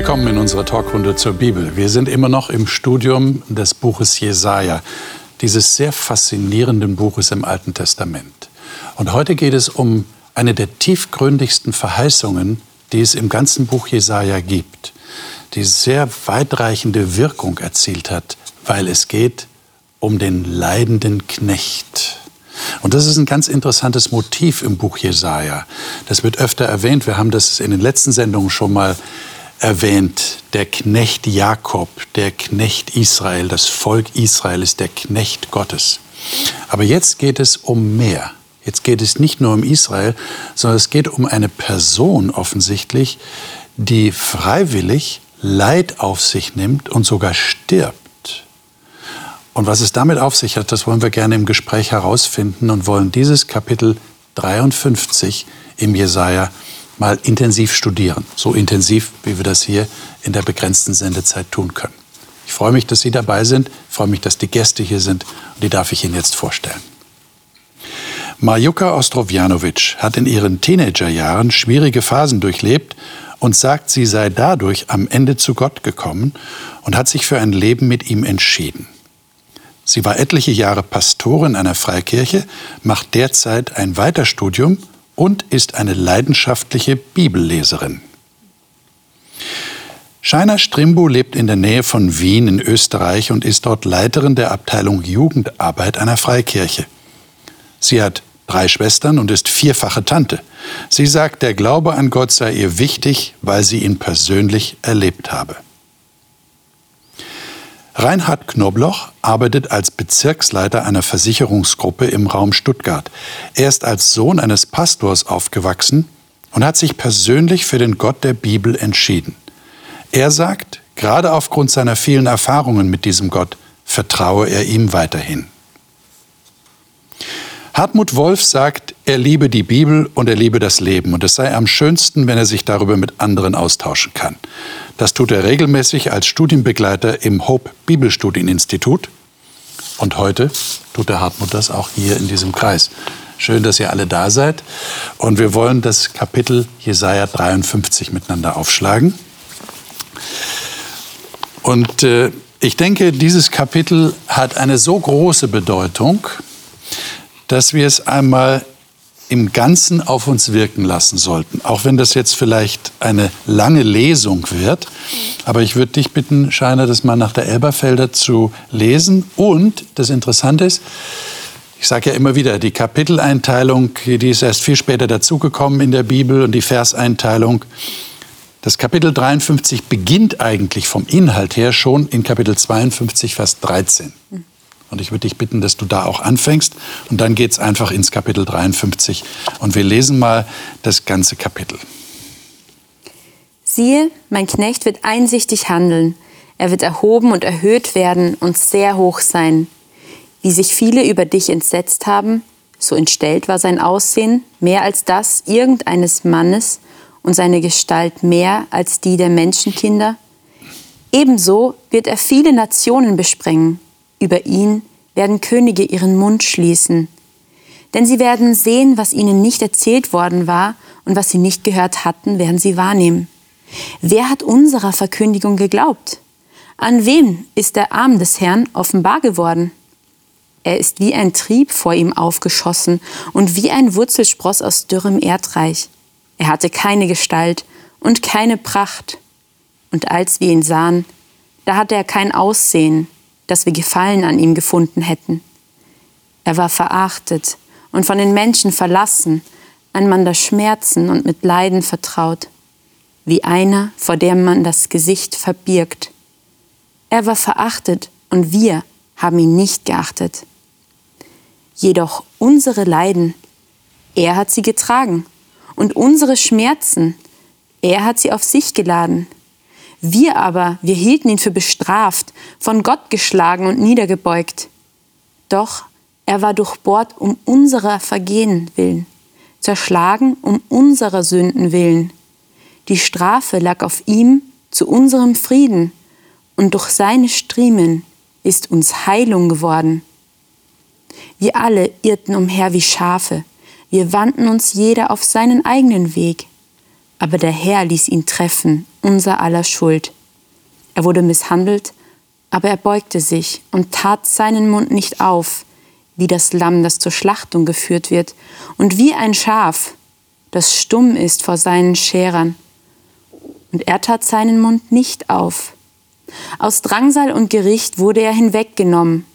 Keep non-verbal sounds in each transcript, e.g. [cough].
willkommen in unserer Talkrunde zur Bibel. Wir sind immer noch im Studium des Buches Jesaja, dieses sehr faszinierenden Buches im Alten Testament. Und heute geht es um eine der tiefgründigsten Verheißungen, die es im ganzen Buch Jesaja gibt, die sehr weitreichende Wirkung erzielt hat, weil es geht um den leidenden Knecht. Und das ist ein ganz interessantes Motiv im Buch Jesaja. Das wird öfter erwähnt. Wir haben das in den letzten Sendungen schon mal erwähnt. Der Knecht Jakob, der Knecht Israel, das Volk Israel ist der Knecht Gottes. Aber jetzt geht es um mehr. Jetzt geht es nicht nur um Israel, sondern es geht um eine Person offensichtlich, die freiwillig Leid auf sich nimmt und sogar stirbt und was es damit auf sich hat, das wollen wir gerne im Gespräch herausfinden und wollen dieses Kapitel 53 im Jesaja mal intensiv studieren. So intensiv, wie wir das hier in der begrenzten Sendezeit tun können. Ich freue mich, dass Sie dabei sind. Ich freue mich, dass die Gäste hier sind. Und die darf ich Ihnen jetzt vorstellen. Marjuka Ostrovjanovic hat in ihren Teenagerjahren schwierige Phasen durchlebt und sagt, sie sei dadurch am Ende zu Gott gekommen und hat sich für ein Leben mit ihm entschieden. Sie war etliche Jahre Pastorin einer Freikirche, macht derzeit ein Weiterstudium und ist eine leidenschaftliche Bibelleserin. Shaina Strimbu lebt in der Nähe von Wien in Österreich und ist dort Leiterin der Abteilung Jugendarbeit einer Freikirche. Sie hat drei Schwestern und ist vierfache Tante. Sie sagt, der Glaube an Gott sei ihr wichtig, weil sie ihn persönlich erlebt habe. Reinhard Knobloch arbeitet als Bezirksleiter einer Versicherungsgruppe im Raum Stuttgart. Er ist als Sohn eines Pastors aufgewachsen und hat sich persönlich für den Gott der Bibel entschieden. Er sagt, gerade aufgrund seiner vielen Erfahrungen mit diesem Gott vertraue er ihm weiterhin. Hartmut Wolf sagt, er liebe die Bibel und er liebe das Leben und es sei am schönsten, wenn er sich darüber mit anderen austauschen kann. Das tut er regelmäßig als Studienbegleiter im Hope Bibelstudieninstitut und heute tut der Hartmut das auch hier in diesem Kreis. Schön, dass ihr alle da seid und wir wollen das Kapitel Jesaja 53 miteinander aufschlagen. Und äh, ich denke, dieses Kapitel hat eine so große Bedeutung, dass wir es einmal im Ganzen auf uns wirken lassen sollten. Auch wenn das jetzt vielleicht eine lange Lesung wird. Aber ich würde dich bitten, Scheiner, das mal nach der Elberfelder zu lesen. Und das Interessante ist, ich sage ja immer wieder, die Kapiteleinteilung, die ist erst viel später dazugekommen in der Bibel und die Verseinteilung. Das Kapitel 53 beginnt eigentlich vom Inhalt her schon in Kapitel 52, Vers 13. Und ich würde dich bitten, dass du da auch anfängst. Und dann geht es einfach ins Kapitel 53. Und wir lesen mal das ganze Kapitel. Siehe, mein Knecht wird einsichtig handeln. Er wird erhoben und erhöht werden und sehr hoch sein. Wie sich viele über dich entsetzt haben, so entstellt war sein Aussehen mehr als das irgendeines Mannes und seine Gestalt mehr als die der Menschenkinder. Ebenso wird er viele Nationen besprengen über ihn werden Könige ihren Mund schließen. Denn sie werden sehen, was ihnen nicht erzählt worden war und was sie nicht gehört hatten, werden sie wahrnehmen. Wer hat unserer Verkündigung geglaubt? An wem ist der Arm des Herrn offenbar geworden? Er ist wie ein Trieb vor ihm aufgeschossen und wie ein Wurzelspross aus dürrem Erdreich. Er hatte keine Gestalt und keine Pracht. Und als wir ihn sahen, da hatte er kein Aussehen, dass wir Gefallen an ihm gefunden hätten. Er war verachtet und von den Menschen verlassen, ein Mann der Schmerzen und mit Leiden vertraut, wie einer, vor dem man das Gesicht verbirgt. Er war verachtet und wir haben ihn nicht geachtet. Jedoch unsere Leiden, er hat sie getragen, und unsere Schmerzen, er hat sie auf sich geladen. Wir aber, wir hielten ihn für bestraft, von Gott geschlagen und niedergebeugt. Doch er war durchbohrt um unserer Vergehen willen, zerschlagen um unserer Sünden willen. Die Strafe lag auf ihm zu unserem Frieden, und durch seine Striemen ist uns Heilung geworden. Wir alle irrten umher wie Schafe, wir wandten uns jeder auf seinen eigenen Weg. Aber der Herr ließ ihn treffen, unser aller Schuld. Er wurde misshandelt, aber er beugte sich und tat seinen Mund nicht auf, wie das Lamm, das zur Schlachtung geführt wird, und wie ein Schaf, das stumm ist vor seinen Scherern. Und er tat seinen Mund nicht auf. Aus Drangsal und Gericht wurde er hinweggenommen.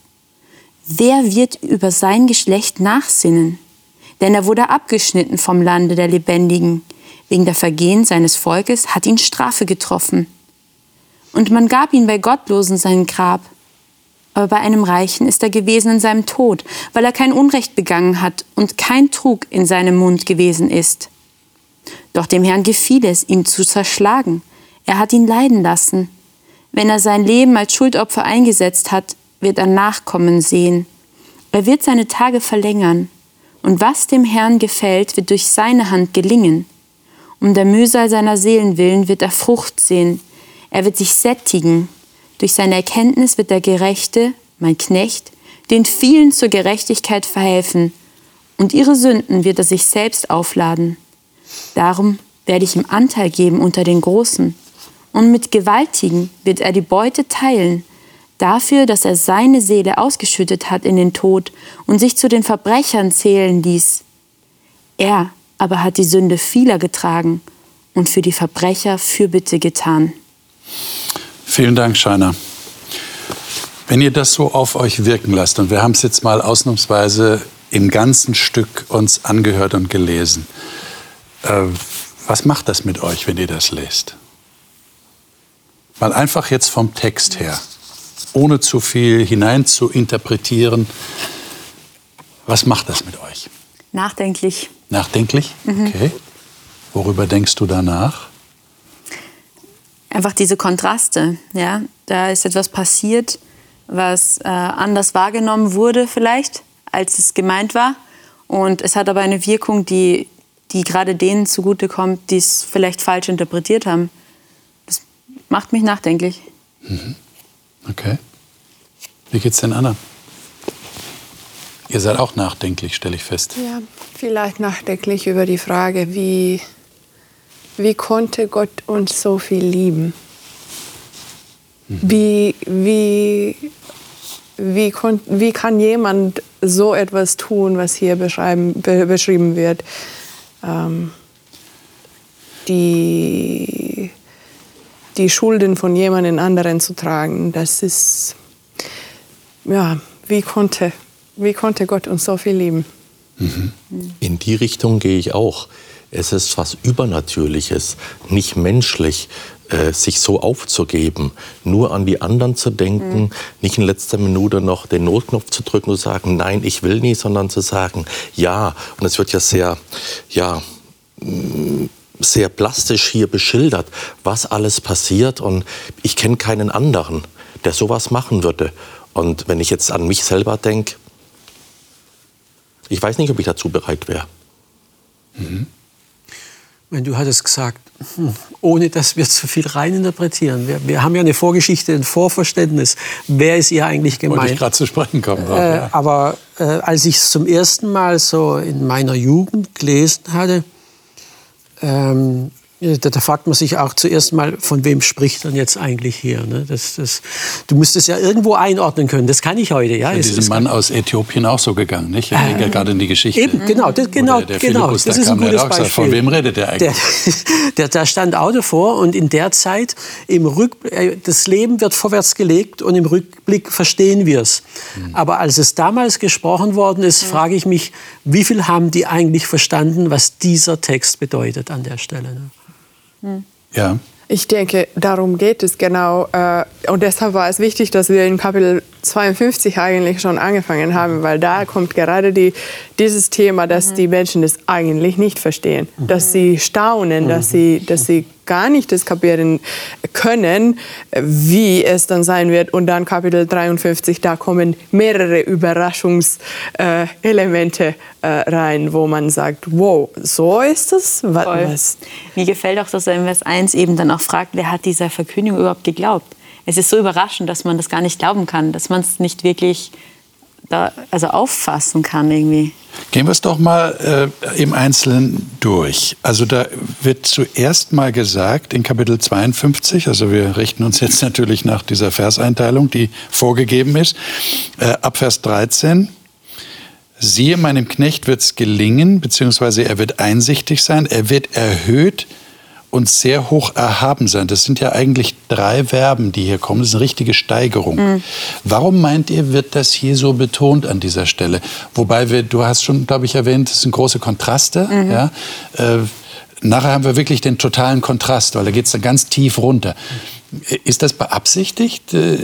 Wer wird über sein Geschlecht nachsinnen? Denn er wurde abgeschnitten vom Lande der Lebendigen. Wegen der Vergehen seines Volkes hat ihn Strafe getroffen. Und man gab ihn bei Gottlosen sein Grab. Aber bei einem Reichen ist er gewesen in seinem Tod, weil er kein Unrecht begangen hat und kein Trug in seinem Mund gewesen ist. Doch dem Herrn gefiel es, ihn zu zerschlagen. Er hat ihn leiden lassen. Wenn er sein Leben als Schuldopfer eingesetzt hat, wird er Nachkommen sehen. Er wird seine Tage verlängern. Und was dem Herrn gefällt, wird durch seine Hand gelingen. Um der Mühsal seiner Seelen willen wird er Frucht sehen. Er wird sich sättigen. Durch seine Erkenntnis wird der Gerechte, mein Knecht, den vielen zur Gerechtigkeit verhelfen. Und ihre Sünden wird er sich selbst aufladen. Darum werde ich ihm Anteil geben unter den Großen. Und mit Gewaltigen wird er die Beute teilen, dafür, dass er seine Seele ausgeschüttet hat in den Tod und sich zu den Verbrechern zählen ließ. Er aber hat die Sünde vieler getragen und für die Verbrecher Fürbitte getan. Vielen Dank, Scheiner. Wenn ihr das so auf euch wirken lasst, und wir haben es jetzt mal ausnahmsweise im ganzen Stück uns angehört und gelesen, äh, was macht das mit euch, wenn ihr das lest? Mal einfach jetzt vom Text her, ohne zu viel hinein zu interpretieren. Was macht das mit euch? Nachdenklich. Nachdenklich? Mhm. Okay. Worüber denkst du danach? einfach diese Kontraste. Ja? Da ist etwas passiert, was äh, anders wahrgenommen wurde vielleicht, als es gemeint war. Und es hat aber eine Wirkung, die, die gerade denen zugutekommt, die es vielleicht falsch interpretiert haben. Das macht mich nachdenklich. Mhm. Okay. Wie geht's denn Anna? Ihr seid auch nachdenklich, stelle ich fest. Ja, vielleicht nachdenklich über die Frage, wie wie konnte Gott uns so viel lieben? Mhm. Wie, wie, wie, wie kann jemand so etwas tun, was hier be beschrieben wird? Ähm, die, die Schulden von jemandem anderen zu tragen, das ist, ja, wie konnte, wie konnte Gott uns so viel lieben? Mhm. In die Richtung gehe ich auch. Es ist was Übernatürliches, nicht menschlich, äh, sich so aufzugeben, nur an die anderen zu denken, mhm. nicht in letzter Minute noch den Notknopf zu drücken und zu sagen, nein, ich will nie, sondern zu sagen, ja. Und es wird ja sehr, ja, mm, sehr plastisch hier beschildert, was alles passiert. Und ich kenne keinen anderen, der sowas machen würde. Und wenn ich jetzt an mich selber denke, ich weiß nicht, ob ich dazu bereit wäre. Mhm wenn du hattest gesagt, hm, ohne dass wir zu viel reininterpretieren. Wir, wir haben ja eine Vorgeschichte, ein Vorverständnis. Wer ist ihr eigentlich gemeint? Wollte ich gerade zu sprechen kommen. Äh, ja. Aber äh, als ich es zum ersten Mal so in meiner Jugend gelesen hatte, ähm, da, da, fragt man sich auch zuerst mal, von wem spricht dann jetzt eigentlich hier? Ne? Das, das, du musst es ja irgendwo einordnen können. Das kann ich heute. Ja, ist diesem Mann aus Äthiopien auch so gegangen, nicht? Ich denke äh, gerade in die Geschichte. Eben, genau, das, genau, der, der genau. das ist ein gutes Beispiel. von wem redet der eigentlich? Der, [laughs] der, der stand auch davor und in der Zeit, im Rück, äh, das Leben wird vorwärts gelegt und im Rückblick verstehen wir es. Mhm. Aber als es damals gesprochen worden ist, mhm. frage ich mich, wie viel haben die eigentlich verstanden, was dieser Text bedeutet an der Stelle? Ne? Ja. Ich denke, darum geht es genau. Äh, und deshalb war es wichtig, dass wir in Kapitel 52 eigentlich schon angefangen haben, weil da kommt gerade die, dieses Thema, dass mhm. die Menschen das eigentlich nicht verstehen, mhm. dass sie staunen, mhm. dass, sie, dass sie gar nicht das kapieren können, wie es dann sein wird. Und dann Kapitel 53, da kommen mehrere Überraschungselemente äh, rein, wo man sagt, wow, so ist es? Was? Mir gefällt auch, dass er in Vers 1 eben dann auch fragt, wer hat dieser Verkündigung überhaupt geglaubt? Es ist so überraschend, dass man das gar nicht glauben kann, dass man es nicht wirklich da, also auffassen kann irgendwie. Gehen wir es doch mal äh, im Einzelnen durch. Also da wird zuerst mal gesagt in Kapitel 52, also wir richten uns jetzt [laughs] natürlich nach dieser Verseinteilung, die vorgegeben ist, äh, ab Vers 13. Siehe, meinem Knecht wird es gelingen, beziehungsweise er wird einsichtig sein, er wird erhöht und sehr hoch erhaben sein. Das sind ja eigentlich drei Verben, die hier kommen. Das ist eine richtige Steigerung. Mhm. Warum meint ihr, wird das hier so betont an dieser Stelle? Wobei wir, du hast schon, glaube ich, erwähnt, es sind große Kontraste. Mhm. Ja? Äh, nachher haben wir wirklich den totalen Kontrast, weil da geht es dann ganz tief runter. Ist das beabsichtigt? Äh,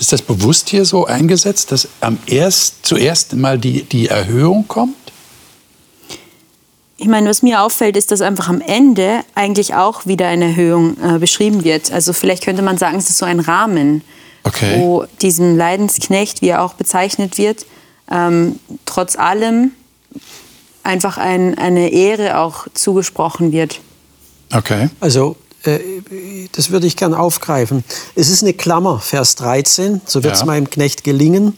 ist das bewusst hier so eingesetzt, dass am erst, zuerst mal die, die Erhöhung kommt? Ich meine, was mir auffällt, ist, dass einfach am Ende eigentlich auch wieder eine Erhöhung äh, beschrieben wird. Also vielleicht könnte man sagen, es ist so ein Rahmen, okay. wo diesem Leidensknecht, wie er auch bezeichnet wird, ähm, trotz allem einfach ein, eine Ehre auch zugesprochen wird. Okay. Also äh, das würde ich gern aufgreifen. Es ist eine Klammer, Vers 13, so wird es ja. meinem Knecht gelingen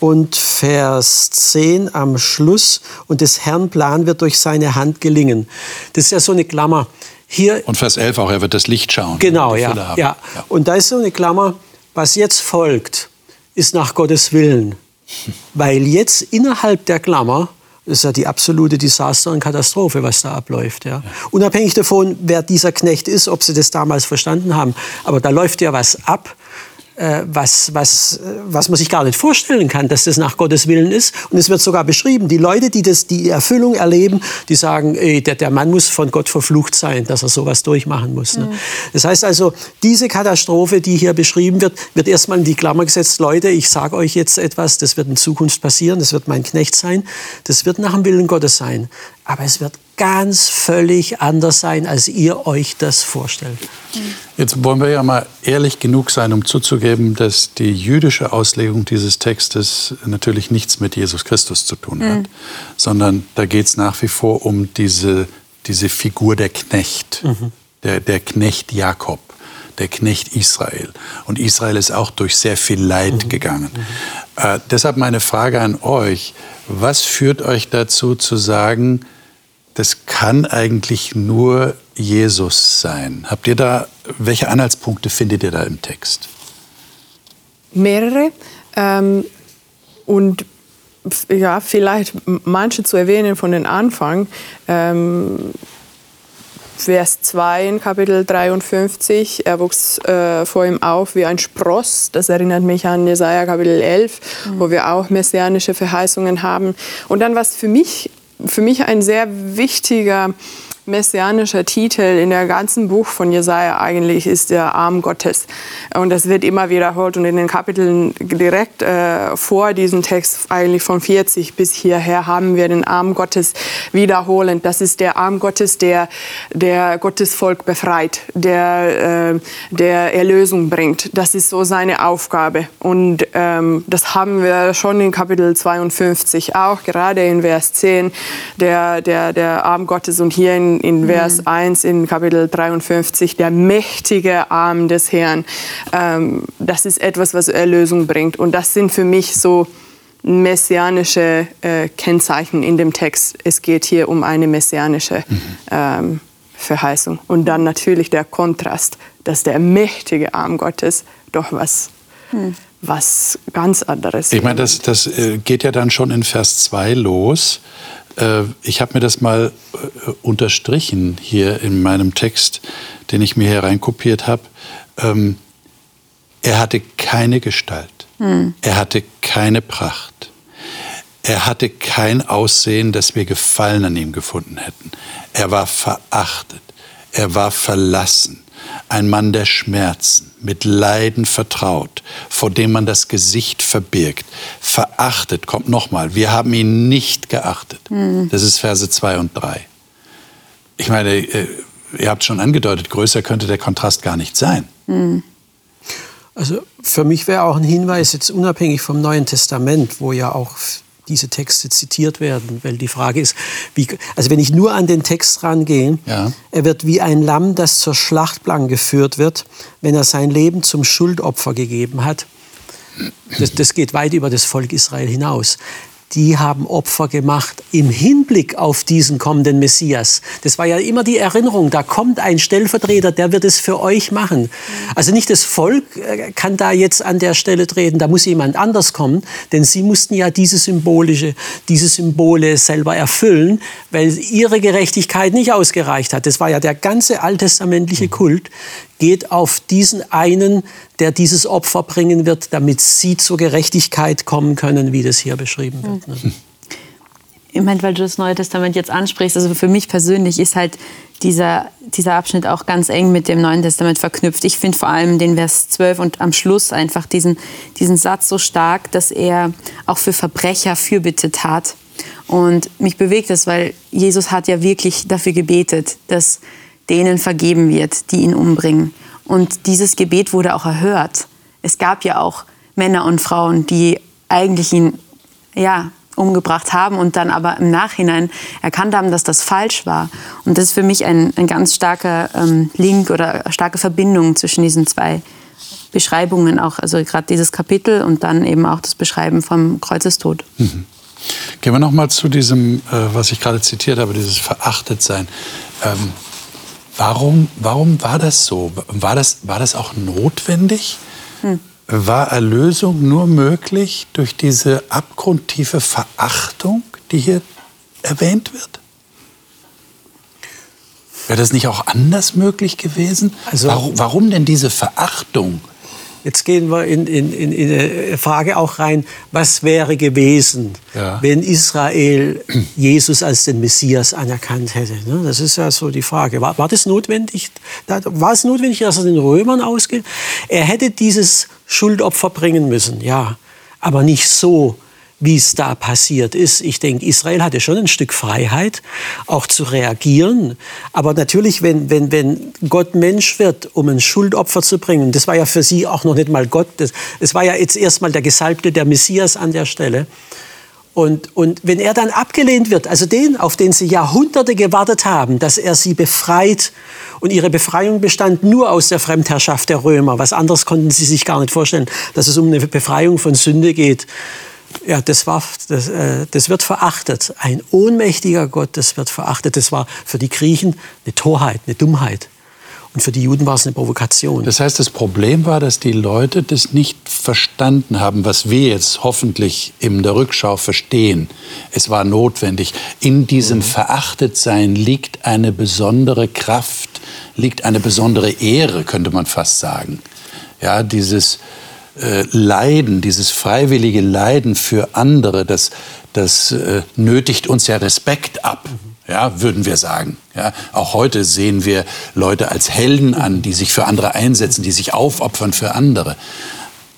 und Vers 10 am Schluss. Und des Herrn Plan wird durch seine Hand gelingen. Das ist ja so eine Klammer. Hier, und Vers 11 auch, er wird das Licht schauen. Genau, ja, ja. ja. Und da ist so eine Klammer, was jetzt folgt, ist nach Gottes Willen. [laughs] Weil jetzt innerhalb der Klammer das ist ja die absolute Desaster und Katastrophe, was da abläuft. Ja. ja. Unabhängig davon, wer dieser Knecht ist, ob sie das damals verstanden haben. Aber da läuft ja was ab, was, was, was man sich gar nicht vorstellen kann, dass das nach Gottes Willen ist. Und es wird sogar beschrieben, die Leute, die das, die Erfüllung erleben, die sagen, ey, der, der Mann muss von Gott verflucht sein, dass er sowas durchmachen muss. Ne? Mhm. Das heißt also, diese Katastrophe, die hier beschrieben wird, wird erstmal in die Klammer gesetzt, Leute, ich sage euch jetzt etwas, das wird in Zukunft passieren, das wird mein Knecht sein, das wird nach dem Willen Gottes sein. Aber es wird ganz völlig anders sein, als ihr euch das vorstellt. Jetzt wollen wir ja mal ehrlich genug sein, um zuzugeben, dass die jüdische Auslegung dieses Textes natürlich nichts mit Jesus Christus zu tun hat, mhm. sondern da geht es nach wie vor um diese, diese Figur der Knecht, mhm. der, der Knecht Jakob der Knecht Israel. Und Israel ist auch durch sehr viel Leid mhm. gegangen. Mhm. Äh, deshalb meine Frage an euch, was führt euch dazu zu sagen, das kann eigentlich nur Jesus sein. Habt ihr da, welche Anhaltspunkte findet ihr da im Text? Mehrere. Ähm, und ja, vielleicht manche zu erwähnen von den Anfang. Ähm, Vers 2 in Kapitel 53, er wuchs äh, vor ihm auf wie ein Spross. Das erinnert mich an Jesaja Kapitel 11, mhm. wo wir auch messianische Verheißungen haben. Und dann, was für mich für mich ein sehr wichtiger messianischer Titel in der ganzen Buch von Jesaja eigentlich ist der Arm Gottes. Und das wird immer wiederholt und in den Kapiteln direkt äh, vor diesem Text, eigentlich von 40 bis hierher, haben wir den Arm Gottes wiederholend. Das ist der Arm Gottes, der, der Gottes Volk befreit, der, äh, der Erlösung bringt. Das ist so seine Aufgabe. Und ähm, das haben wir schon in Kapitel 52 auch, gerade in Vers 10, der, der, der Arm Gottes und hier in in, Vers mhm. 1 in Kapitel 53, der mächtige Arm des Herrn. Ähm, das ist etwas, was Erlösung bringt. Und das sind für mich so messianische äh, Kennzeichen in dem Text. Es geht hier um eine messianische mhm. ähm, Verheißung. Und dann natürlich der Kontrast, dass der mächtige Arm Gottes doch was mhm was ganz anderes. Ich meine, das, das äh, geht ja dann schon in Vers 2 los. Äh, ich habe mir das mal äh, unterstrichen hier in meinem Text, den ich mir hereinkopiert habe. Ähm, er hatte keine Gestalt. Hm. Er hatte keine Pracht. Er hatte kein Aussehen, das wir Gefallen an ihm gefunden hätten. Er war verachtet. Er war verlassen ein Mann der Schmerzen, mit Leiden vertraut, vor dem man das Gesicht verbirgt, verachtet, kommt nochmal, wir haben ihn nicht geachtet. Mhm. Das ist Verse 2 und 3. Ich meine, äh, ihr habt schon angedeutet, größer könnte der Kontrast gar nicht sein. Mhm. Also für mich wäre auch ein Hinweis, jetzt unabhängig vom Neuen Testament, wo ja auch diese Texte zitiert werden. Weil die Frage ist, wie, also wenn ich nur an den Text rangehe, ja. er wird wie ein Lamm, das zur Schlachtplan geführt wird, wenn er sein Leben zum Schuldopfer gegeben hat. das, das geht weit über das Volk Israel hinaus die haben Opfer gemacht im Hinblick auf diesen kommenden Messias. Das war ja immer die Erinnerung, da kommt ein Stellvertreter, der wird es für euch machen. Also nicht das Volk äh, kann da jetzt an der Stelle treten, da muss jemand anders kommen, denn sie mussten ja diese symbolische, diese Symbole selber erfüllen, weil ihre Gerechtigkeit nicht ausgereicht hat. Das war ja der ganze alttestamentliche Kult, geht auf diesen einen, der dieses Opfer bringen wird, damit sie zur Gerechtigkeit kommen können, wie das hier beschrieben wird. Ne? Ich meine, weil du das Neue Testament jetzt ansprichst, also für mich persönlich ist halt dieser, dieser Abschnitt auch ganz eng mit dem Neuen Testament verknüpft. Ich finde vor allem den Vers 12 und am Schluss einfach diesen, diesen Satz so stark, dass er auch für Verbrecher Fürbitte tat. Und mich bewegt es, weil Jesus hat ja wirklich dafür gebetet, dass denen vergeben wird, die ihn umbringen. Und dieses Gebet wurde auch erhört. Es gab ja auch Männer und Frauen, die eigentlich ihn ja, umgebracht haben und dann aber im Nachhinein erkannt haben, dass das falsch war. Und das ist für mich ein, ein ganz starker ähm, Link oder starke Verbindung zwischen diesen zwei Beschreibungen, auch also gerade dieses Kapitel und dann eben auch das Beschreiben vom Kreuzestod. Mhm. Gehen wir noch mal zu diesem, äh, was ich gerade zitiert habe, dieses Verachtetsein. Ähm, Warum, warum war das so? War das, war das auch notwendig? Hm. War Erlösung nur möglich durch diese abgrundtiefe Verachtung, die hier erwähnt wird? Wäre das nicht auch anders möglich gewesen? Also, warum, warum denn diese Verachtung? Jetzt gehen wir in, in, in, in eine Frage auch rein, was wäre gewesen, ja. wenn Israel Jesus als den Messias anerkannt hätte? Ne? Das ist ja so die Frage. War, war das notwendig? War es notwendig, dass er den Römern ausgeht? Er hätte dieses Schuldopfer bringen müssen, ja. Aber nicht so, wie es da passiert ist. Ich denke, Israel hatte schon ein Stück Freiheit, auch zu reagieren. Aber natürlich, wenn, wenn, wenn Gott Mensch wird, um ein Schuldopfer zu bringen, das war ja für sie auch noch nicht mal Gott, das, das war ja jetzt erstmal der Gesalbte, der Messias an der Stelle. Und, und wenn er dann abgelehnt wird, also den, auf den sie Jahrhunderte gewartet haben, dass er sie befreit, und ihre Befreiung bestand nur aus der Fremdherrschaft der Römer, was anderes konnten sie sich gar nicht vorstellen, dass es um eine Befreiung von Sünde geht, ja, das, war, das, äh, das wird verachtet. Ein ohnmächtiger Gott, das wird verachtet. Das war für die Griechen eine Torheit, eine Dummheit. Und für die Juden war es eine Provokation. Das heißt, das Problem war, dass die Leute das nicht verstanden haben, was wir jetzt hoffentlich in der Rückschau verstehen. Es war notwendig. In diesem mhm. Verachtetsein liegt eine besondere Kraft, liegt eine besondere Ehre, könnte man fast sagen. Ja, dieses, äh, Leiden, dieses freiwillige Leiden für andere, das, das äh, nötigt uns ja Respekt ab. Ja, würden wir sagen. Ja, auch heute sehen wir Leute als Helden an, die sich für andere einsetzen, die sich aufopfern für andere.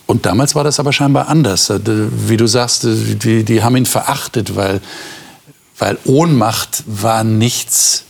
Und damals war das aber scheinbar anders. Äh, wie du sagst, äh, die, die haben ihn verachtet, weil, weil Ohnmacht war nichts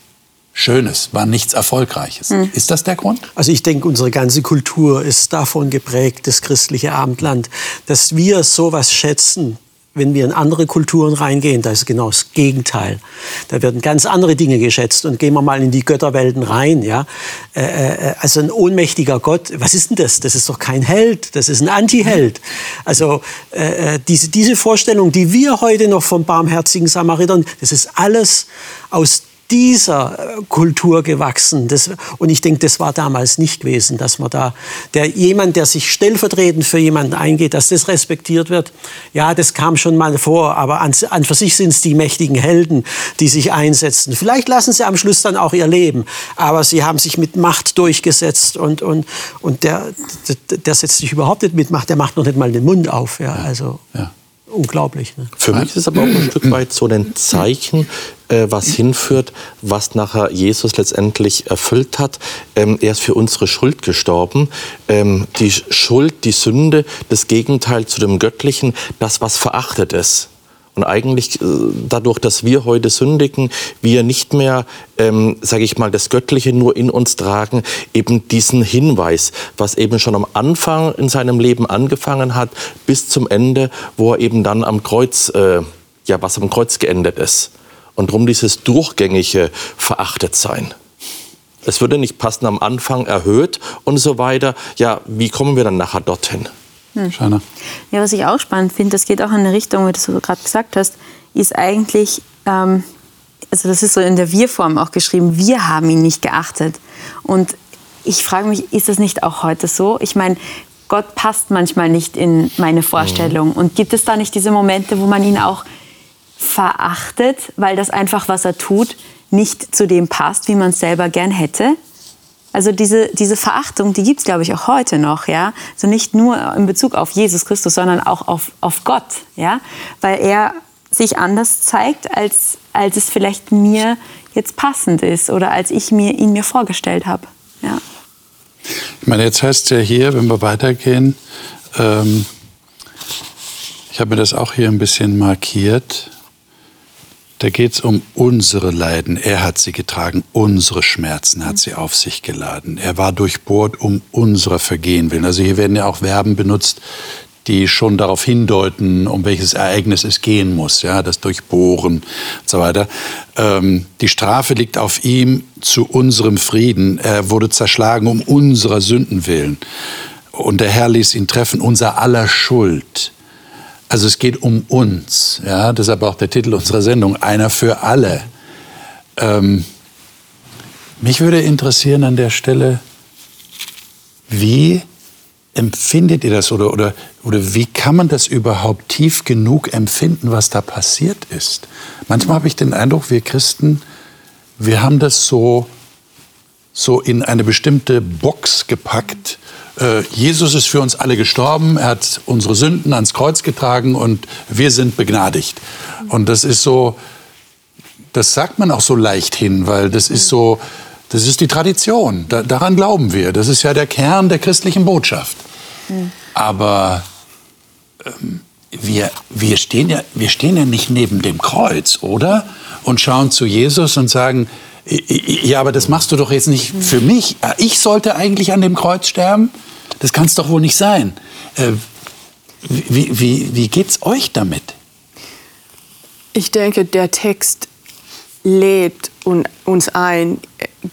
Schönes, war nichts Erfolgreiches. Mhm. Ist das der Grund? Also ich denke, unsere ganze Kultur ist davon geprägt, das christliche Abendland, dass wir sowas schätzen, wenn wir in andere Kulturen reingehen, da ist genau das Gegenteil. Da werden ganz andere Dinge geschätzt. Und gehen wir mal in die Götterwelten rein. Ja? Äh, äh, also ein ohnmächtiger Gott, was ist denn das? Das ist doch kein Held, das ist ein Antiheld. Also äh, äh diese, diese Vorstellung, die wir heute noch vom barmherzigen Samaritern, das ist alles aus dieser äh, Kultur gewachsen. Das, und ich denke, das war damals nicht gewesen, dass man da, der jemand, der sich stellvertretend für jemanden eingeht, dass das respektiert wird. Ja, das kam schon mal vor, aber an, an für sich sind es die mächtigen Helden, die sich einsetzen. Vielleicht lassen sie am Schluss dann auch ihr Leben, aber sie haben sich mit Macht durchgesetzt und, und, und der, der, der setzt sich überhaupt nicht mit Macht, der macht noch nicht mal den Mund auf. Ja, also. Ja unglaublich. Ne? Für mich ist es aber auch ein Stück weit so ein Zeichen, äh, was hinführt, was nachher Jesus letztendlich erfüllt hat. Ähm, er ist für unsere Schuld gestorben. Ähm, die Schuld, die Sünde, das Gegenteil zu dem Göttlichen, das, was verachtet ist. Und eigentlich äh, dadurch, dass wir heute sündigen, wir nicht mehr, ähm, sage ich mal, das Göttliche nur in uns tragen, eben diesen Hinweis, was eben schon am Anfang in seinem Leben angefangen hat, bis zum Ende, wo er eben dann am Kreuz, äh, ja, was am Kreuz geendet ist. Und darum dieses durchgängige Verachtetsein. Es würde nicht passen, am Anfang erhöht und so weiter. Ja, wie kommen wir dann nachher dorthin? Hm. Scheiner. Ja, was ich auch spannend finde, das geht auch in eine Richtung, wie du gerade gesagt hast, ist eigentlich, ähm, also das ist so in der Wir-Form auch geschrieben, wir haben ihn nicht geachtet. Und ich frage mich, ist das nicht auch heute so? Ich meine, Gott passt manchmal nicht in meine Vorstellung. Mhm. Und gibt es da nicht diese Momente, wo man ihn auch verachtet, weil das einfach, was er tut, nicht zu dem passt, wie man es selber gern hätte? Also diese, diese Verachtung, die gibt es, glaube ich, auch heute noch. Ja? Also nicht nur in Bezug auf Jesus Christus, sondern auch auf, auf Gott. Ja? Weil er sich anders zeigt, als, als es vielleicht mir jetzt passend ist oder als ich mir, ihn mir vorgestellt habe. Ja. Ich meine, jetzt heißt es ja hier, wenn wir weitergehen, ähm, ich habe mir das auch hier ein bisschen markiert, da geht es um unsere Leiden. Er hat sie getragen, unsere Schmerzen hat sie auf sich geladen. Er war durchbohrt um unserer Vergehen willen. Also hier werden ja auch Verben benutzt, die schon darauf hindeuten, um welches Ereignis es gehen muss, ja, das Durchbohren und so weiter. Ähm, die Strafe liegt auf ihm zu unserem Frieden. Er wurde zerschlagen um unserer Sünden willen. Und der Herr ließ ihn treffen, unser aller Schuld. Also es geht um uns, ja, deshalb auch der Titel unserer Sendung, einer für alle. Ähm, mich würde interessieren an der Stelle, wie empfindet ihr das oder, oder, oder wie kann man das überhaupt tief genug empfinden, was da passiert ist? Manchmal habe ich den Eindruck, wir Christen, wir haben das so, so in eine bestimmte Box gepackt Jesus ist für uns alle gestorben, er hat unsere Sünden ans Kreuz getragen und wir sind begnadigt. Und das ist so, das sagt man auch so leicht hin, weil das ist so, das ist die Tradition. Da, daran glauben wir. Das ist ja der Kern der christlichen Botschaft. Aber ähm, wir, wir, stehen ja, wir stehen ja nicht neben dem Kreuz, oder? Und schauen zu Jesus und sagen, ja, aber das machst du doch jetzt nicht für mich. Ich sollte eigentlich an dem Kreuz sterben. Das kann es doch wohl nicht sein. Äh, wie, wie, wie geht's euch damit? Ich denke, der Text lädt uns ein,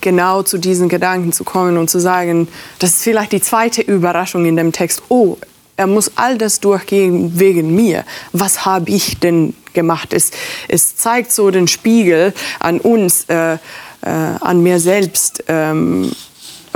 genau zu diesen Gedanken zu kommen und zu sagen, das ist vielleicht die zweite Überraschung in dem Text. Oh, er muss all das durchgehen wegen mir. Was habe ich denn gemacht? Es, es zeigt so den Spiegel an uns, äh, äh, an mir selbst. Ähm,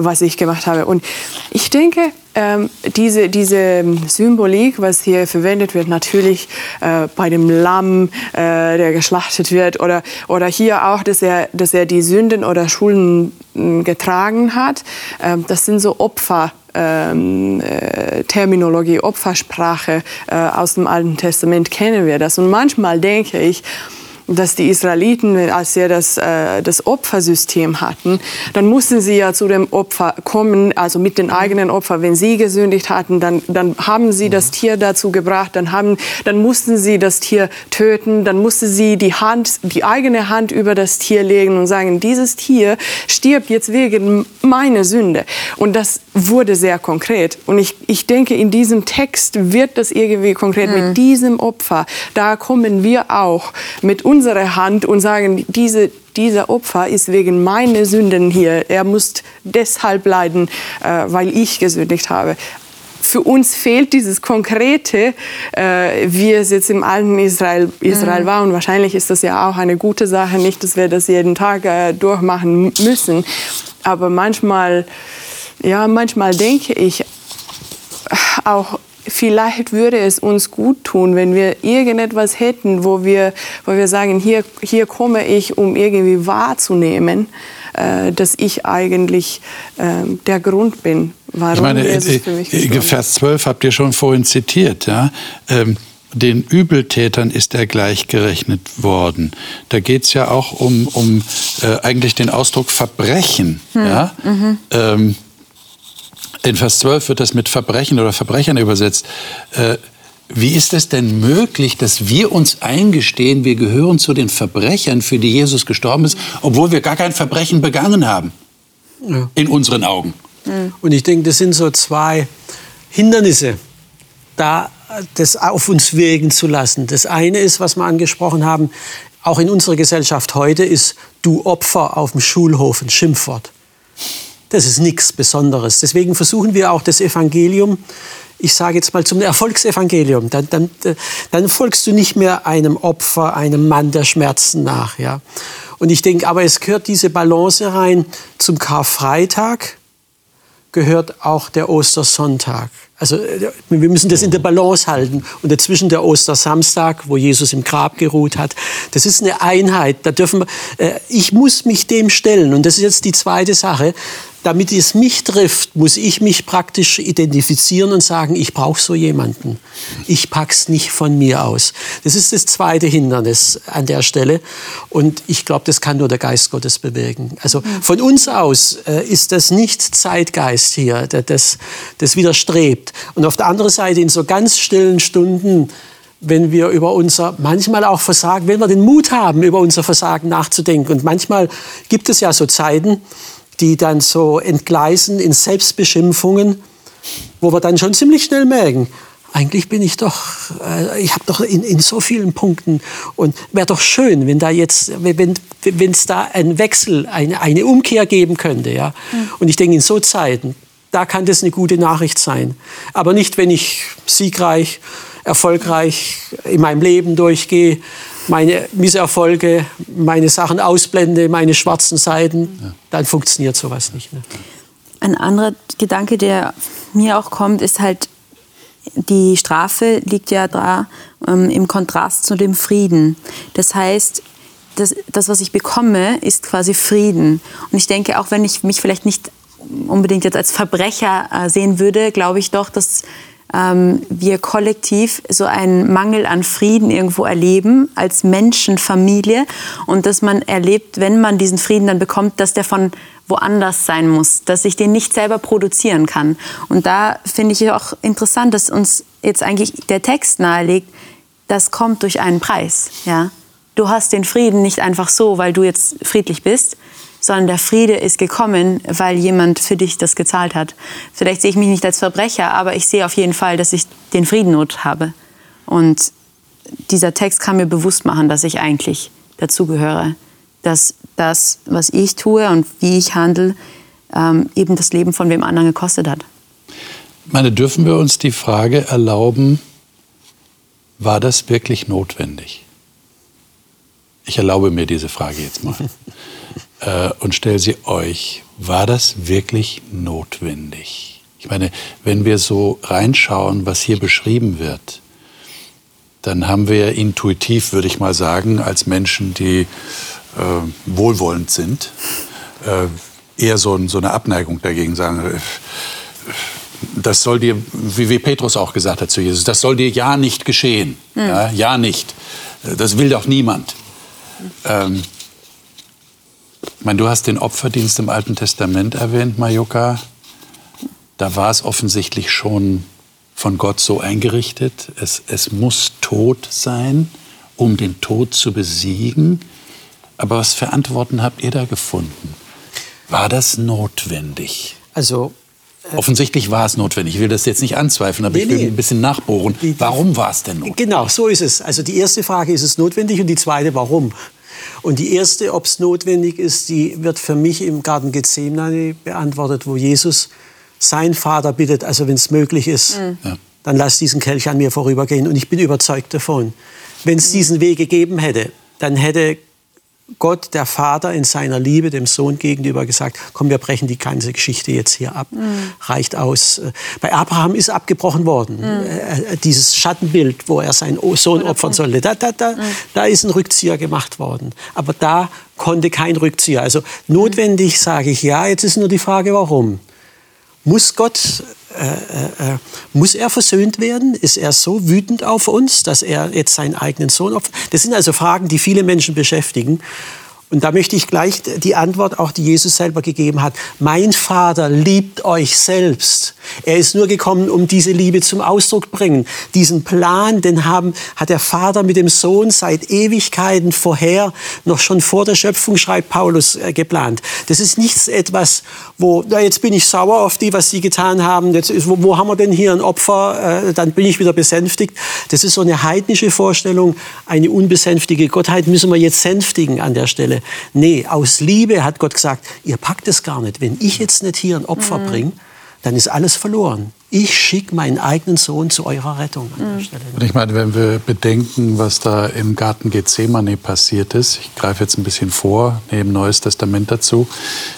was ich gemacht habe. Und ich denke, ähm, diese, diese Symbolik, was hier verwendet wird, natürlich äh, bei dem Lamm, äh, der geschlachtet wird, oder, oder hier auch, dass er, dass er die Sünden oder Schulden äh, getragen hat, ähm, das sind so Opfer. Ähm, äh, Terminologie, Opfersprache äh, aus dem Alten Testament kennen wir das. Und manchmal denke ich, dass die Israeliten, als sie das, äh, das Opfersystem hatten, dann mussten sie ja zu dem Opfer kommen, also mit den eigenen Opfern. Wenn sie gesündigt hatten, dann, dann haben sie das Tier dazu gebracht, dann, haben, dann mussten sie das Tier töten, dann musste sie die Hand, die eigene Hand über das Tier legen und sagen, dieses Tier stirbt jetzt wegen meiner Sünde. Und das wurde sehr konkret. Und ich, ich denke, in diesem Text wird das irgendwie konkret. Mhm. Mit diesem Opfer, da kommen wir auch mit uns unsere Hand und sagen, diese, dieser Opfer ist wegen meiner Sünden hier. Er muss deshalb leiden, äh, weil ich gesündigt habe für uns fehlt dieses Konkrete, äh, wie es jetzt im alten Israel, Israel mhm. war. Und wahrscheinlich ist das ja auch eine gute Sache, nicht, dass wir das jeden Tag äh, durchmachen müssen. Aber manchmal, ja, manchmal denke ich auch vielleicht würde es uns gut tun, wenn wir irgendetwas hätten, wo wir, wo wir sagen, hier, hier komme ich, um irgendwie wahrzunehmen, äh, dass ich eigentlich äh, der Grund bin, warum ich meine, Jesus äh, für mich äh, Vers 12 habt ihr schon vorhin zitiert, ja. Ähm, den Übeltätern ist er gleichgerechnet worden. Da geht es ja auch um, um äh, eigentlich den Ausdruck Verbrechen. Hm. Ja? Mhm. Ähm, in Vers 12 wird das mit Verbrechen oder Verbrechern übersetzt. Äh, wie ist es denn möglich, dass wir uns eingestehen, wir gehören zu den Verbrechern, für die Jesus gestorben ist, obwohl wir gar kein Verbrechen begangen haben? Ja. In unseren Augen. Und ich denke, das sind so zwei Hindernisse, da das auf uns wirken zu lassen. Das eine ist, was wir angesprochen haben, auch in unserer Gesellschaft heute ist du Opfer auf dem Schulhof ein Schimpfwort. Das ist nichts Besonderes. Deswegen versuchen wir auch das Evangelium, ich sage jetzt mal zum Erfolgsevangelium. Dann, dann, dann folgst du nicht mehr einem Opfer, einem Mann der Schmerzen nach. Ja? Und ich denke, aber es gehört diese Balance rein. Zum Karfreitag gehört auch der Ostersonntag. Also wir müssen das in der Balance halten. Und dazwischen der Ostersamstag, wo Jesus im Grab geruht hat. Das ist eine Einheit. Da dürfen wir, äh, ich muss mich dem stellen. Und das ist jetzt die zweite Sache damit es mich trifft, muss ich mich praktisch identifizieren und sagen, ich brauche so jemanden. Ich pack's nicht von mir aus. Das ist das zweite Hindernis an der Stelle. Und ich glaube, das kann nur der Geist Gottes bewirken. Also von uns aus äh, ist das nicht Zeitgeist hier, der das, das widerstrebt. Und auf der anderen Seite in so ganz stillen Stunden, wenn wir über unser, manchmal auch Versagen, wenn wir den Mut haben, über unser Versagen nachzudenken. Und manchmal gibt es ja so Zeiten, die dann so entgleisen in Selbstbeschimpfungen, wo wir dann schon ziemlich schnell merken, eigentlich bin ich doch, äh, ich habe doch in, in so vielen Punkten und wäre doch schön, wenn da jetzt, wenn es da einen Wechsel, eine, eine Umkehr geben könnte, ja. Mhm. Und ich denke, in so Zeiten, da kann das eine gute Nachricht sein. Aber nicht, wenn ich siegreich, erfolgreich in meinem Leben durchgehe, meine Misserfolge, meine Sachen ausblende, meine schwarzen Seiten, ja. dann funktioniert sowas nicht. Ne? Ein anderer Gedanke, der mir auch kommt, ist halt, die Strafe liegt ja da ähm, im Kontrast zu dem Frieden. Das heißt, das, das, was ich bekomme, ist quasi Frieden. Und ich denke, auch wenn ich mich vielleicht nicht unbedingt jetzt als Verbrecher äh, sehen würde, glaube ich doch, dass ähm, wir kollektiv so einen Mangel an Frieden irgendwo erleben als Menschenfamilie und dass man erlebt, wenn man diesen Frieden dann bekommt, dass der von woanders sein muss, dass ich den nicht selber produzieren kann. Und da finde ich auch interessant, dass uns jetzt eigentlich der Text nahelegt, das kommt durch einen Preis. Ja? Du hast den Frieden nicht einfach so, weil du jetzt friedlich bist, sondern der Friede ist gekommen, weil jemand für dich das gezahlt hat. Vielleicht sehe ich mich nicht als Verbrecher, aber ich sehe auf jeden Fall, dass ich den Frieden not habe. Und dieser Text kann mir bewusst machen, dass ich eigentlich dazugehöre. Dass das, was ich tue und wie ich handle, ähm, eben das Leben von wem anderen gekostet hat. meine, dürfen wir uns die Frage erlauben, war das wirklich notwendig? Ich erlaube mir diese Frage jetzt mal. [laughs] äh, und stelle sie euch. War das wirklich notwendig? Ich meine, wenn wir so reinschauen, was hier beschrieben wird, dann haben wir intuitiv, würde ich mal sagen, als Menschen, die äh, wohlwollend sind, äh, eher so, so, eine Abneigung dagegen sagen, äh, das soll dir, wie, wie, Petrus auch gesagt hat zu Jesus, das soll dir ja nicht geschehen. Mhm. Ja, ja, nicht. Das will doch niemand. Ähm, ich meine, du hast den Opferdienst im Alten Testament erwähnt, Majuka. Da war es offensichtlich schon von Gott so eingerichtet. Es, es muss Tod sein, um den Tod zu besiegen. Aber was für Antworten habt ihr da gefunden? War das notwendig? Also äh, Offensichtlich war es notwendig. Ich will das jetzt nicht anzweifeln, aber nee, ich will nee. ein bisschen nachbohren. Warum war es denn notwendig? Genau, so ist es. Also die erste Frage, ist es notwendig? Und die zweite, warum? Und die erste, ob es notwendig ist, die wird für mich im Garten Gethsemane beantwortet, wo Jesus sein Vater bittet, also wenn es möglich ist, mhm. dann lass diesen Kelch an mir vorübergehen. Und ich bin überzeugt davon, wenn es diesen Weg gegeben hätte, dann hätte Gott, der Vater, in seiner Liebe dem Sohn gegenüber gesagt, komm, wir brechen die ganze Geschichte jetzt hier ab. Mhm. Reicht aus. Bei Abraham ist abgebrochen worden. Mhm. Dieses Schattenbild, wo er seinen Sohn opfern sollte, da, da, da, mhm. da ist ein Rückzieher gemacht worden. Aber da konnte kein Rückzieher. Also notwendig sage ich ja, jetzt ist nur die Frage, warum. Muss Gott äh, äh, muss er versöhnt werden? Ist er so wütend auf uns, dass er jetzt seinen eigenen Sohn opfert? Das sind also Fragen, die viele Menschen beschäftigen. Und da möchte ich gleich die Antwort auch, die Jesus selber gegeben hat. Mein Vater liebt euch selbst. Er ist nur gekommen, um diese Liebe zum Ausdruck bringen. Diesen Plan, den haben, hat der Vater mit dem Sohn seit Ewigkeiten vorher, noch schon vor der Schöpfung, schreibt Paulus, äh, geplant. Das ist nichts etwas, wo, na, jetzt bin ich sauer auf die, was sie getan haben. Jetzt wo, wo haben wir denn hier ein Opfer? Äh, dann bin ich wieder besänftigt. Das ist so eine heidnische Vorstellung. Eine unbesänftige Gottheit müssen wir jetzt sänftigen an der Stelle. Nee, aus Liebe hat Gott gesagt, ihr packt es gar nicht. Wenn ich jetzt nicht hier ein Opfer mhm. bringe, dann ist alles verloren. Ich schicke meinen eigenen Sohn zu eurer Rettung an der mhm. Stelle. Und ich meine, wenn wir bedenken, was da im Garten Gethsemane passiert ist, ich greife jetzt ein bisschen vor, neben Neues Testament dazu,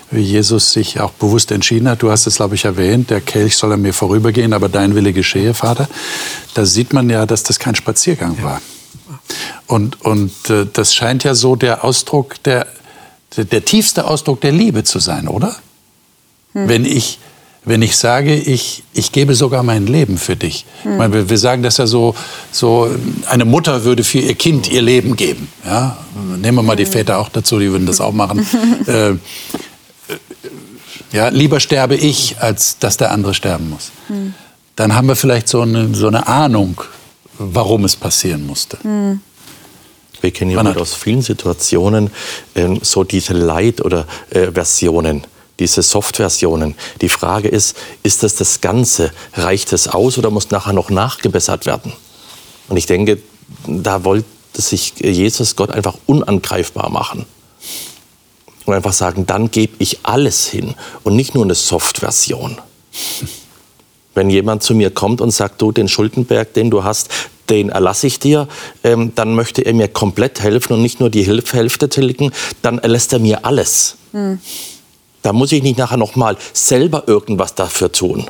wie Jesus sich auch bewusst entschieden hat, du hast es, glaube ich, erwähnt, der Kelch soll an mir vorübergehen, aber dein Wille geschehe, Vater. Da sieht man ja, dass das kein Spaziergang ja. war. Und, und äh, das scheint ja so der Ausdruck, der, der, der tiefste Ausdruck der Liebe zu sein, oder? Hm. Wenn ich wenn ich sage, ich, ich gebe sogar mein Leben für dich. Hm. Meine, wir, wir, sagen das ja so, so, eine Mutter würde für ihr Kind ihr Leben geben. Ja? Nehmen wir mal die hm. Väter auch dazu, die würden das auch machen. [laughs] äh, ja, lieber sterbe ich, als dass der andere sterben muss. Hm. Dann haben wir vielleicht so eine, so eine Ahnung, warum es passieren musste. Hm. Wir kennen ja aus vielen Situationen äh, so diese Leid- oder äh, Versionen diese Soft-Versionen. Die Frage ist, ist das das Ganze? Reicht es aus oder muss nachher noch nachgebessert werden? Und ich denke, da wollte sich Jesus Gott einfach unangreifbar machen. Und einfach sagen, dann gebe ich alles hin und nicht nur eine Soft-Version. [laughs] Wenn jemand zu mir kommt und sagt, du, den Schuldenberg, den du hast, den erlasse ich dir, ähm, dann möchte er mir komplett helfen und nicht nur die Hälfte tilgen, dann erlässt er mir alles. Hm. Da muss ich nicht nachher noch mal selber irgendwas dafür tun.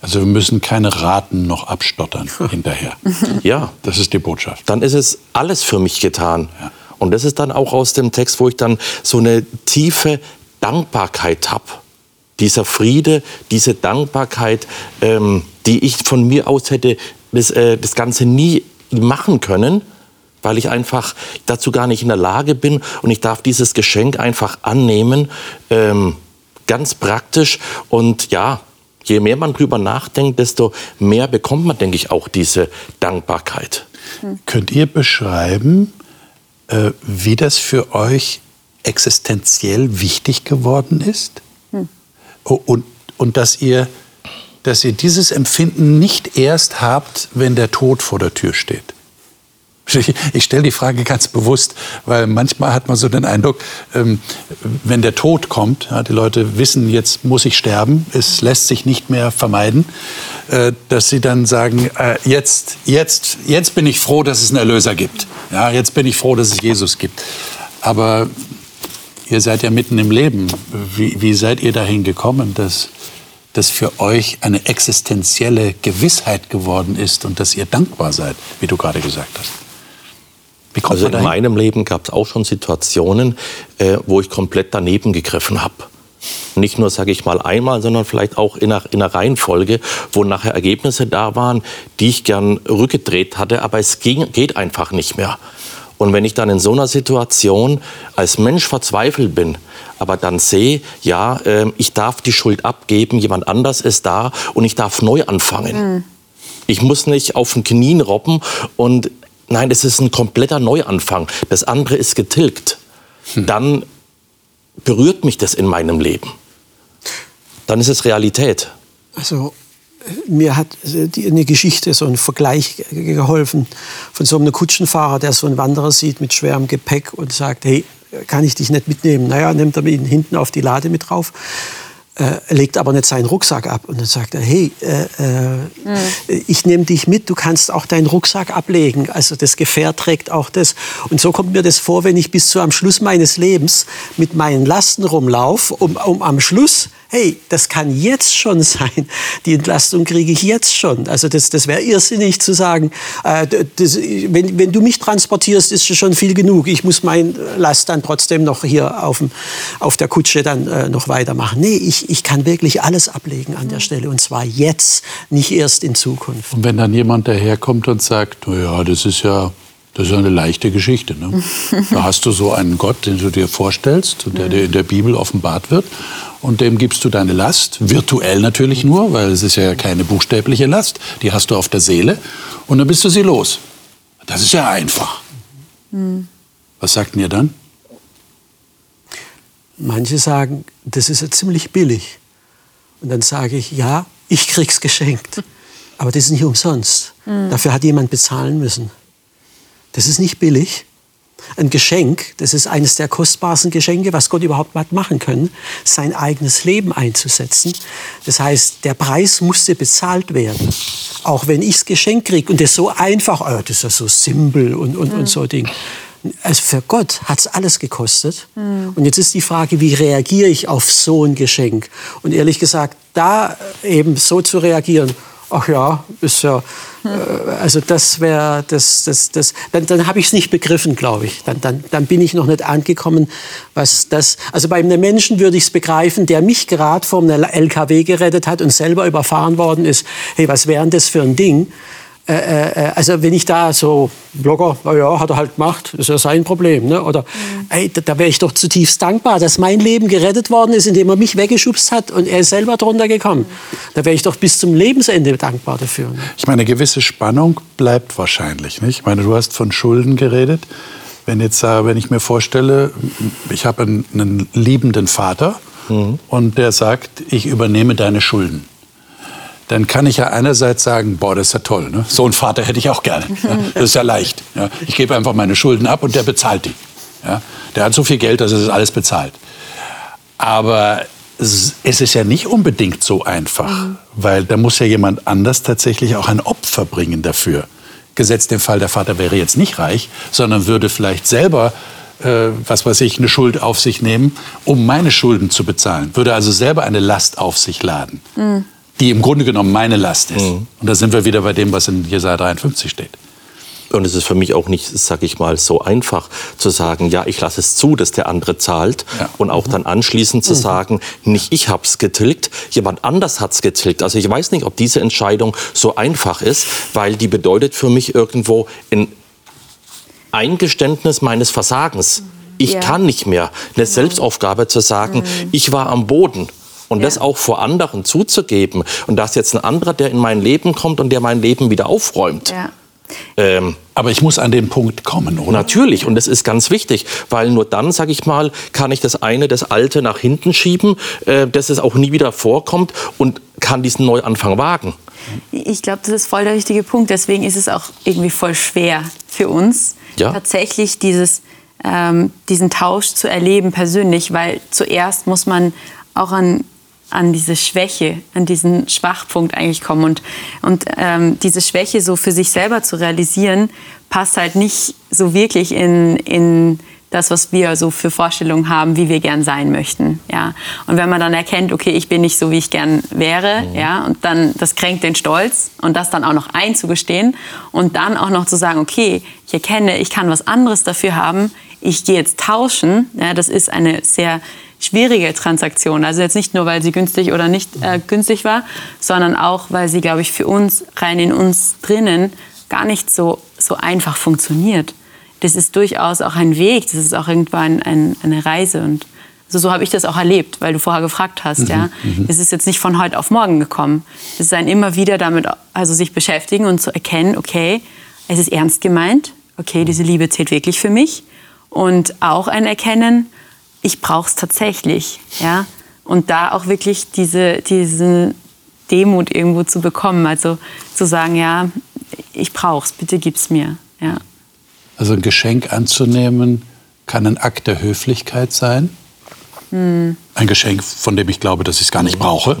Also wir müssen keine Raten noch abstottern [laughs] hinterher. Ja. Das ist die Botschaft. Dann ist es alles für mich getan. Ja. Und das ist dann auch aus dem Text, wo ich dann so eine tiefe Dankbarkeit habe. Dieser Friede, diese Dankbarkeit, ähm, die ich von mir aus hätte das, äh, das Ganze nie machen können, weil ich einfach dazu gar nicht in der Lage bin und ich darf dieses Geschenk einfach annehmen, ähm, ganz praktisch und ja, je mehr man drüber nachdenkt, desto mehr bekommt man, denke ich, auch diese Dankbarkeit. Hm. Könnt ihr beschreiben, äh, wie das für euch existenziell wichtig geworden ist? Hm. Und, und dass ihr dass ihr dieses Empfinden nicht erst habt, wenn der Tod vor der Tür steht. Ich, stelle die Frage ganz bewusst, weil manchmal hat man so den Eindruck, ähm, wenn der Tod kommt, die Leute wissen, jetzt muss ich sterben, es lässt sich nicht mehr vermeiden, äh, dass sie dann sagen, äh, jetzt, jetzt, jetzt bin ich froh, dass es einen Erlöser gibt. Ja, jetzt bin ich froh, dass es Jesus gibt. Aber ihr seid ja mitten im Leben. Wie, wie seid ihr dahin gekommen, dass das für euch eine existenzielle Gewissheit geworden ist und dass ihr dankbar seid, wie du gerade gesagt hast? also in meinem Leben gab es auch schon Situationen, äh, wo ich komplett daneben gegriffen habe. Nicht nur, sage ich mal, einmal, sondern vielleicht auch in einer, in einer Reihenfolge, wo nachher Ergebnisse da waren, die ich gern rückgedreht hatte, aber es ging, geht einfach nicht mehr. Und wenn ich dann in so einer Situation als Mensch verzweifelt bin, aber dann sehe, ja, äh, ich darf die Schuld abgeben, jemand anders ist da und ich darf neu anfangen. Mhm. Ich muss nicht auf den Knien robben und Nein, es ist ein kompletter Neuanfang. Das andere ist getilgt. Hm. Dann berührt mich das in meinem Leben. Dann ist es Realität. Also mir hat eine Geschichte, so ein Vergleich geholfen von so einem Kutschenfahrer, der so einen Wanderer sieht mit schwerem Gepäck und sagt, hey, kann ich dich nicht mitnehmen? Naja, nimmt er ihn hinten auf die Lade mit drauf äh, legt aber nicht seinen Rucksack ab. Und dann sagt er, hey, äh, äh, mhm. ich nehme dich mit, du kannst auch deinen Rucksack ablegen. Also das Gefährt trägt auch das. Und so kommt mir das vor, wenn ich bis zu am Schluss meines Lebens mit meinen Lasten rumlaufe, um, um am Schluss hey, das kann jetzt schon sein. Die Entlastung kriege ich jetzt schon. Also das, das wäre irrsinnig zu sagen, äh, das, wenn, wenn du mich transportierst, ist schon viel genug. Ich muss mein Last dann trotzdem noch hier auf, dem, auf der Kutsche dann äh, noch weitermachen. Nee, ich, ich kann wirklich alles ablegen an der Stelle. Und zwar jetzt, nicht erst in Zukunft. Und wenn dann jemand daherkommt und sagt, naja, das ist ja das ist eine leichte Geschichte. Ne? [laughs] Da hast du so einen Gott, den du dir vorstellst, der dir in der Bibel offenbart wird. Und dem gibst du deine Last, virtuell natürlich nur, weil es ist ja keine buchstäbliche Last. Die hast du auf der Seele. Und dann bist du sie los. Das ist ja einfach. Mhm. Was sagt ihr dann? Manche sagen, das ist ja ziemlich billig. Und dann sage ich, ja, ich krieg's geschenkt. Aber das ist nicht umsonst. Mhm. Dafür hat jemand bezahlen müssen. Das ist nicht billig. Ein Geschenk, das ist eines der kostbarsten Geschenke, was Gott überhaupt hat machen können, sein eigenes Leben einzusetzen. Das heißt, der Preis musste bezahlt werden. Auch wenn ich das Geschenk kriege und das so einfach, oh, das ist ja so simpel und, und, mhm. und so Ding. Also für Gott hat es alles gekostet. Mhm. Und jetzt ist die Frage, wie reagiere ich auf so ein Geschenk? Und ehrlich gesagt, da eben so zu reagieren, ach ja, ist ja, äh, also das wäre, das, das, das, dann, dann habe ich es nicht begriffen, glaube ich. Dann, dann, dann bin ich noch nicht angekommen, was das, also bei einem Menschen würde ich es begreifen, der mich gerade vom LKW gerettet hat und selber überfahren worden ist. Hey, was wäre das für ein Ding? Äh, äh, äh, also wenn ich da so Blogger, naja, hat er halt gemacht, ist ja sein Problem. Ne? Oder mhm. ey, da, da wäre ich doch zutiefst dankbar, dass mein Leben gerettet worden ist, indem er mich weggeschubst hat und er ist selber drunter gekommen. Da wäre ich doch bis zum Lebensende dankbar dafür. Ne? Ich meine, eine gewisse Spannung bleibt wahrscheinlich. Nicht? Ich meine, du hast von Schulden geredet. Wenn, jetzt, wenn ich mir vorstelle, ich habe einen, einen liebenden Vater mhm. und der sagt, ich übernehme deine Schulden dann kann ich ja einerseits sagen, boah, das ist ja toll, ne? so einen Vater hätte ich auch gerne. [laughs] Ja? Das ist ja leicht. Ja? Ich gebe einfach meine Schulden ab und der bezahlt die. Ja? Der hat so viel Geld, dass er das alles bezahlt. Aber es ist ja nicht unbedingt so einfach, mhm. weil da muss ja jemand anders tatsächlich auch ein Opfer bringen dafür. Gesetzt den Fall, der Vater wäre jetzt nicht reich, sondern würde vielleicht selber äh, was weiß ich, eine Schuld auf sich nehmen, um meine Schulden zu bezahlen. Würde also selber eine Last auf sich laden. Mhm die im Grunde genommen meine Last ist. Mhm. Und da sind wir wieder bei dem, was in Jesaja 53 steht. Und es ist für mich auch nicht, sag ich mal, so einfach zu sagen, ja, ich lasse es zu, dass der andere zahlt. Ja. Und auch dann anschließend zu mhm. sagen, nicht ich habe es getilgt, jemand anders hat es getilgt. Also ich weiß nicht, ob diese Entscheidung so einfach ist, weil die bedeutet für mich irgendwo ein Eingeständnis meines Versagens. Ich ja. kann nicht mehr. Eine Selbstaufgabe zu sagen, mhm. ich war am Boden und ja. das auch vor anderen zuzugeben. Und dass jetzt ein anderer, der in mein Leben kommt und der mein Leben wieder aufräumt. Ja. Ähm, aber ich muss an den Punkt kommen, oder? Natürlich, und das ist ganz wichtig, weil nur dann, sage ich mal, kann ich das eine, das Alte nach hinten schieben, äh, dass es auch nie wieder vorkommt und kann diesen Neuanfang wagen. Ich glaube, das ist voll der richtige Punkt. Deswegen ist es auch irgendwie voll schwer für uns, ja. tatsächlich dieses, ähm, diesen Tausch zu erleben persönlich, weil zuerst muss man auch an an diese Schwäche, an diesen Schwachpunkt eigentlich kommen. Und, und ähm, diese Schwäche so für sich selber zu realisieren, passt halt nicht so wirklich in, in das, was wir so für Vorstellungen haben, wie wir gern sein möchten. Ja. Und wenn man dann erkennt, okay, ich bin nicht so, wie ich gern wäre, mhm. ja, und dann, das kränkt den Stolz und das dann auch noch einzugestehen und dann auch noch zu sagen, okay, ich erkenne, ich kann was anderes dafür haben, ich gehe jetzt tauschen, ja, das ist eine sehr schwierige Transaktion. Also jetzt nicht nur, weil sie günstig oder nicht äh, günstig war, sondern auch, weil sie, glaube ich, für uns rein in uns drinnen gar nicht so, so einfach funktioniert. Das ist durchaus auch ein Weg, das ist auch irgendwann ein, eine Reise. Und also so habe ich das auch erlebt, weil du vorher gefragt hast. Mhm, ja, mhm. es ist jetzt nicht von heute auf morgen gekommen. Es ist ein immer wieder damit, also sich beschäftigen und zu erkennen, okay, es ist ernst gemeint. Okay, diese Liebe zählt wirklich für mich. Und auch ein Erkennen, ich brauche es tatsächlich. Ja? Und da auch wirklich diese, diese Demut irgendwo zu bekommen. Also zu sagen, ja, ich brauche es, bitte gib es mir. Ja. Also ein Geschenk anzunehmen kann ein Akt der Höflichkeit sein. Hm. Ein Geschenk, von dem ich glaube, dass ich es gar nicht brauche.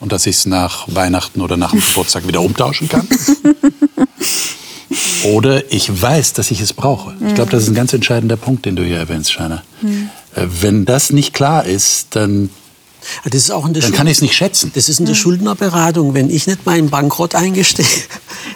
Und dass ich es nach Weihnachten oder nach dem Geburtstag wieder umtauschen kann. [laughs] Oder ich weiß, dass ich es brauche. Ich glaube, das ist ein ganz entscheidender Punkt, den du hier erwähnst, Scheiner. Mhm. Wenn das nicht klar ist, dann das ist auch in der dann kann ich es nicht schätzen. Das ist in der mhm. Schuldnerberatung. Wenn ich nicht meinen Bankrott eingestehe,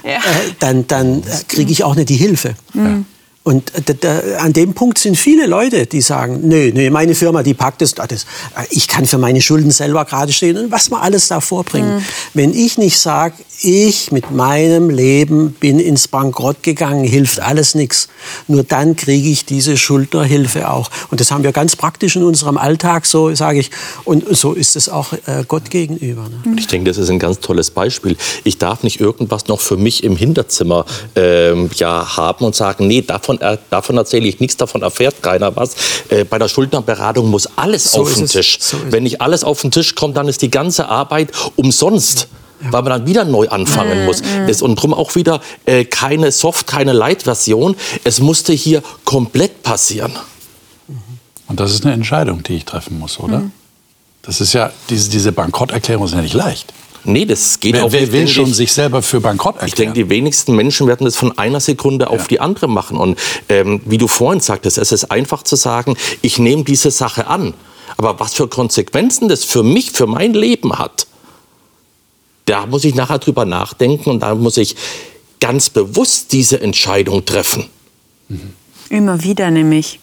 ja. äh, dann, dann kriege ich auch nicht die Hilfe. Mhm. Und da, da, an dem Punkt sind viele Leute, die sagen, nee, nee, meine Firma, die packt es, das, ich kann für meine Schulden selber gerade stehen und was man alles da vorbringen. Mhm. Wenn ich nicht sage, ich mit meinem Leben bin ins Bankrott gegangen, hilft alles nichts. Nur dann kriege ich diese Schuldnerhilfe auch. Und das haben wir ganz praktisch in unserem Alltag, so sage ich. Und so ist es auch äh, Gott gegenüber. Ne? Ich denke, das ist ein ganz tolles Beispiel. Ich darf nicht irgendwas noch für mich im Hinterzimmer ähm, ja, haben und sagen, nee, davon, äh, davon erzähle ich nichts, davon erfährt keiner was. Äh, bei der Schuldnerberatung muss alles so auf den Tisch. So Wenn nicht alles auf den Tisch kommt, dann ist die ganze Arbeit umsonst. Weil man dann wieder neu anfangen muss. Das, und darum auch wieder äh, keine Soft, keine Light-Version. Es musste hier komplett passieren. Und das ist eine Entscheidung, die ich treffen muss, oder? Das ist ja, diese, diese Bankrotterklärung ist ja nicht leicht. Nee, das geht Wer, auch wer nicht, will denke schon ich. sich selber für bankrott erklären? Ich denke, die wenigsten Menschen werden das von einer Sekunde auf Ja. die andere machen. Und ähm, wie du vorhin sagtest, es ist einfach zu sagen, ich nehme diese Sache an. Aber was für Konsequenzen das für mich, für mein Leben hat, da muss ich nachher drüber nachdenken und da muss ich ganz bewusst diese Entscheidung treffen. Immer wieder nämlich.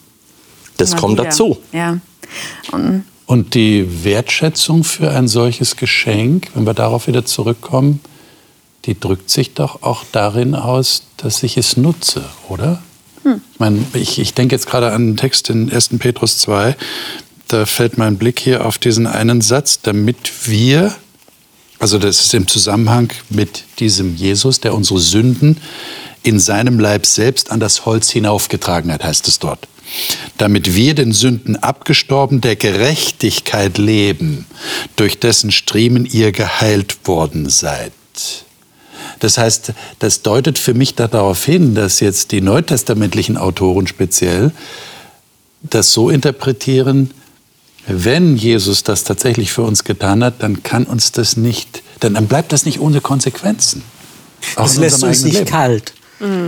Das Immer kommt wieder. dazu. Ja. Und Und die Wertschätzung für ein solches Geschenk, wenn wir darauf wieder zurückkommen, die drückt sich doch auch darin aus, dass ich es nutze, oder? Ich, meine, ich, ich denke jetzt gerade an einen Text in 1. Petrus 2, da fällt mein Blick hier auf diesen einen Satz, damit wir, also das ist im Zusammenhang mit diesem Jesus, der unsere Sünden in seinem Leib selbst an das Holz hinaufgetragen hat, heißt es dort. Damit wir den Sünden abgestorben der Gerechtigkeit leben, durch dessen Striemen ihr geheilt worden seid. Das heißt, das deutet für mich darauf hin, dass jetzt die neutestamentlichen Autoren speziell das so interpretieren, wenn Jesus das tatsächlich für uns getan hat, dann kann uns das nicht, dann, dann bleibt das nicht ohne Konsequenzen. Auch Das lässt uns nicht Leben. kalt.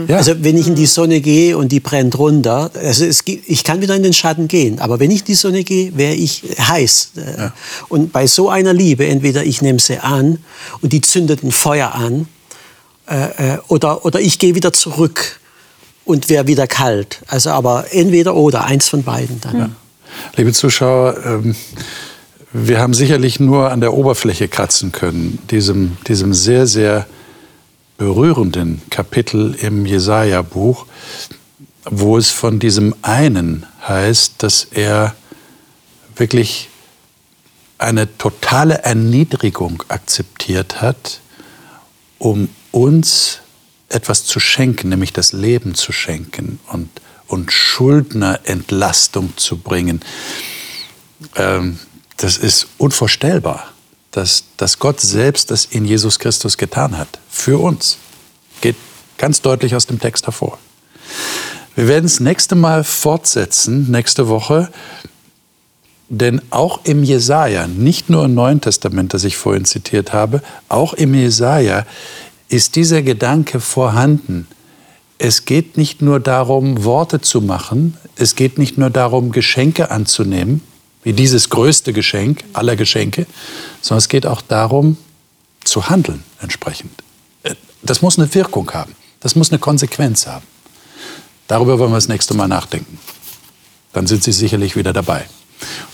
Ja. Also wenn ich in die Sonne gehe und die brennt runter, also es, ich kann wieder in den Schatten gehen, aber wenn ich in die Sonne gehe, wäre ich heiß. Äh, Und bei so einer Liebe, entweder ich nehme sie an und die zündet ein Feuer an, äh, äh, oder, oder ich gehe wieder zurück und wäre wieder kalt. Also aber entweder oder, eins von beiden dann. Liebe Zuschauer, ähm, wir haben sicherlich nur an der Oberfläche kratzen können, diesem, diesem sehr, sehr berührenden Kapitel im Jesaja-Buch, wo es von diesem einen heißt, dass er wirklich eine totale Erniedrigung akzeptiert hat, um uns etwas zu schenken, nämlich das Leben zu schenken. Und, und Schuldnerentlastung zu bringen. Ähm, das ist unvorstellbar, dass, dass Gott selbst das in Jesus Christus getan hat. Für uns. Geht ganz deutlich aus dem Text hervor. Wir werden es nächste Mal fortsetzen, nächste Woche. Denn auch im Jesaja, nicht nur im Neuen Testament, das ich vorhin zitiert habe, auch im Jesaja ist dieser Gedanke vorhanden. Es geht nicht nur darum, Worte zu machen, es geht nicht nur darum, Geschenke anzunehmen, wie dieses größte Geschenk aller Geschenke, sondern es geht auch darum, zu handeln entsprechend. Äh, Das muss eine Wirkung haben, das muss eine Konsequenz haben. Darüber wollen wir das nächste Mal nachdenken. Dann sind Sie sicherlich wieder dabei.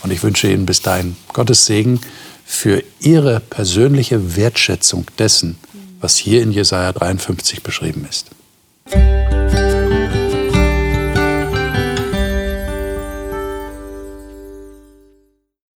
Und ich wünsche Ihnen bis dahin Gottes Segen für Ihre persönliche Wertschätzung dessen, was hier in Jesaja 53 beschrieben ist. Música